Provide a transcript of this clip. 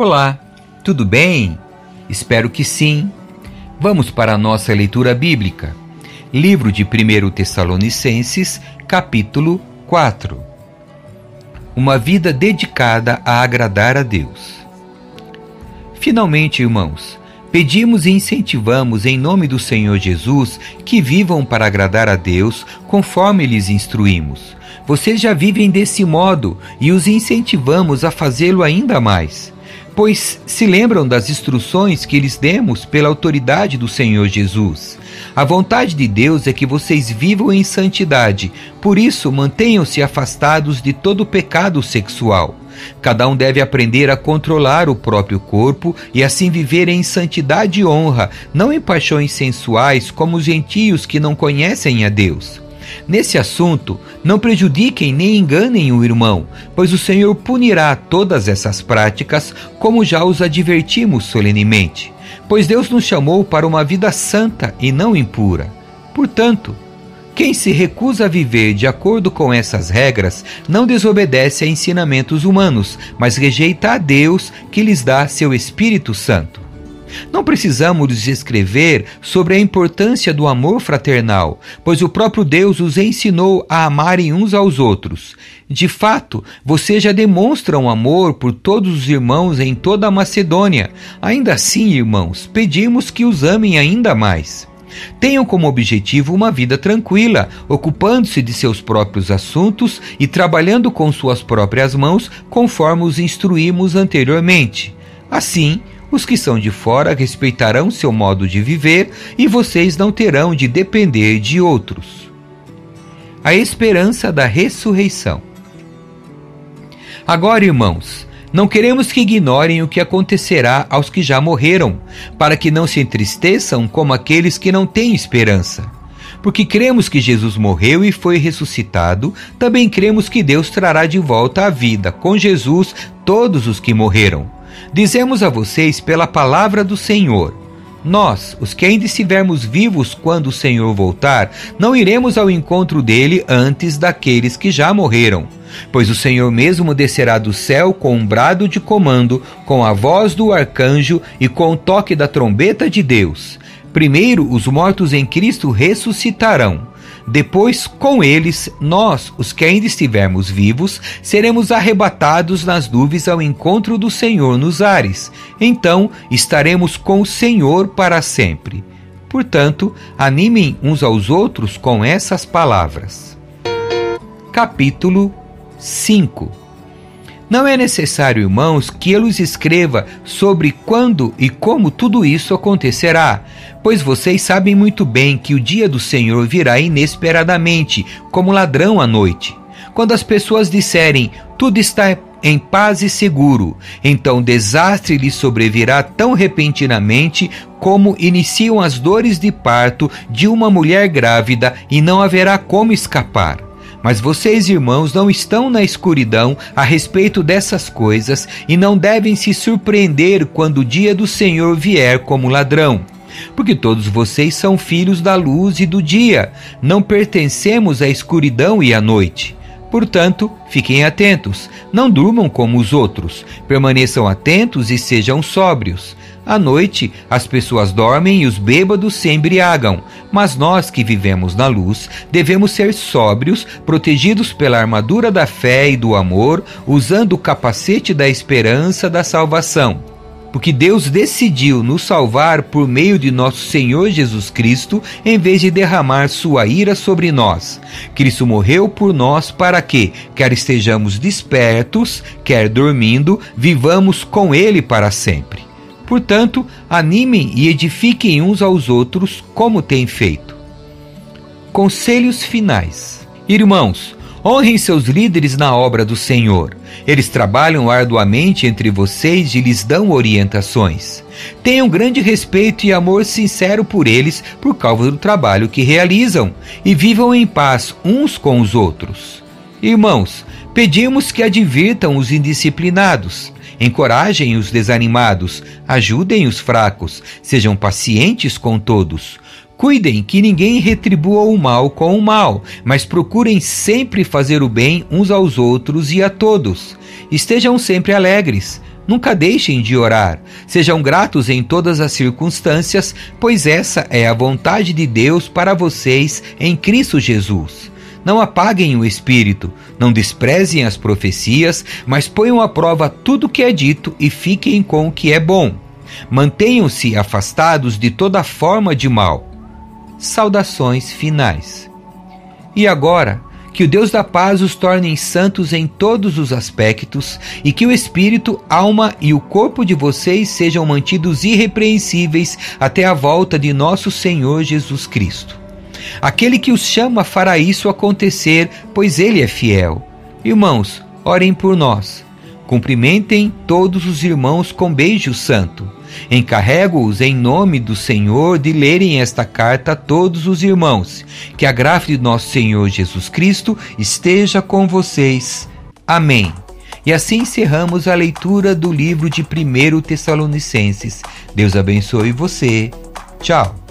Olá, tudo bem? Espero que sim. Vamos para a nossa leitura bíblica. Livro de 1 Tessalonicenses, capítulo 4. Uma vida dedicada a agradar a Deus. Finalmente, irmãos, pedimos e incentivamos em nome do Senhor Jesus que vivam para agradar a Deus conforme lhes instruímos. Vocês já vivem desse modo e os incentivamos a fazê-lo ainda mais pois se lembram das instruções que lhes demos pela autoridade do Senhor Jesus. A vontade de Deus é que vocês vivam em santidade, por isso mantenham-se afastados de todo pecado sexual. Cada um deve aprender a controlar o próprio corpo e assim viver em santidade e honra, não em paixões sensuais como os gentios que não conhecem a Deus. Nesse assunto, não prejudiquem nem enganem o irmão, pois o Senhor punirá todas essas práticas, como já os advertimos solenemente. Pois Deus nos chamou para uma vida santa e não impura. Portanto, quem se recusa a viver de acordo com essas regras não desobedece a ensinamentos humanos, mas rejeita a Deus que lhes dá seu Espírito Santo. Não precisamos escrever sobre a importância do amor fraternal, pois o próprio Deus os ensinou a amarem uns aos outros. De fato, vocês já demonstram amor por todos os irmãos em toda a Macedônia. Ainda assim, irmãos, pedimos que os amem ainda mais. Tenham como objetivo uma vida tranquila, ocupando-se de seus próprios assuntos e trabalhando com suas próprias mãos, conforme os instruímos anteriormente. Assim, os que são de fora respeitarão seu modo de viver e vocês não terão de depender de outros. A esperança da ressurreição. Agora, irmãos, não queremos que ignorem o que acontecerá aos que já morreram, para que não se entristeçam como aqueles que não têm esperança. Porque cremos que Jesus morreu e foi ressuscitado, também cremos que Deus trará de volta à vida com Jesus todos os que morreram Dizemos a vocês pela palavra do Senhor: nós, os que ainda estivermos vivos quando o Senhor voltar, não iremos ao encontro dele antes daqueles que já morreram. Pois o Senhor mesmo descerá do céu com um brado de comando, com a voz do arcanjo e com o toque da trombeta de Deus. Primeiro, os mortos em Cristo ressuscitarão. Depois, com eles, nós, os que ainda estivermos vivos, seremos arrebatados nas nuvens ao encontro do Senhor nos ares. Então, estaremos com o Senhor para sempre. Portanto, animem uns aos outros com essas palavras. Capítulo 5 Não é necessário, irmãos, que eu lhes escreva sobre quando e como tudo isso acontecerá Pois vocês sabem muito bem que o dia do Senhor virá inesperadamente, como ladrão à noite. Quando as pessoas disserem tudo está em paz e seguro, então desastre lhes sobrevirá tão repentinamente como iniciam as dores de parto de uma mulher grávida e não haverá como escapar. Mas vocês, irmãos, não estão na escuridão a respeito dessas coisas e não devem se surpreender quando o dia do Senhor vier como ladrão porque todos vocês são filhos da luz e do dia, não pertencemos à escuridão e à noite. Portanto, fiquem atentos, não durmam como os outros, permaneçam atentos e sejam sóbrios. À noite, as pessoas dormem e os bêbados se embriagam, mas nós que vivemos na luz devemos ser sóbrios, protegidos pela armadura da fé e do amor, usando o capacete da esperança da salvação porque Deus decidiu nos salvar por meio de nosso Senhor Jesus Cristo, em vez de derramar sua ira sobre nós. Cristo morreu por nós para que, quer estejamos despertos, quer dormindo, vivamos com Ele para sempre. Portanto, animem e edifiquem uns aos outros como têm feito. Conselhos finais. Irmãos, Honrem seus líderes na obra do Senhor. Eles trabalham arduamente entre vocês e lhes dão orientações. Tenham grande respeito e amor sincero por eles por causa do trabalho que realizam e vivam em paz uns com os outros. Irmãos, pedimos que advirtam os indisciplinados, encorajem os desanimados, ajudem os fracos, sejam pacientes com todos Cuidem que ninguém retribua o mal com o mal, mas procurem sempre fazer o bem uns aos outros e a todos. Estejam sempre alegres. Nunca deixem de orar. Sejam gratos em todas as circunstâncias, pois essa é a vontade de Deus para vocês em Cristo Jesus. Não apaguem o espírito, não desprezem as profecias, mas ponham à prova tudo o que é dito e fiquem com o que é bom. Mantenham-se afastados de toda forma de mal. Saudações finais. E agora, que o Deus da paz os torne santos em todos os aspectos e que o espírito, alma e o corpo de vocês sejam mantidos irrepreensíveis até a volta de nosso Senhor Jesus Cristo. Aquele que os chama fará isso acontecer, pois ele é fiel. Irmãos, orem por nós. Cumprimentem todos os irmãos com beijo santo. Encarrego-os em nome do Senhor de lerem esta carta a todos os irmãos. Que a graça de nosso Senhor Jesus Cristo esteja com vocês. Amém. E assim encerramos a leitura do livro de 1 Tessalonicenses. Deus abençoe você. Tchau.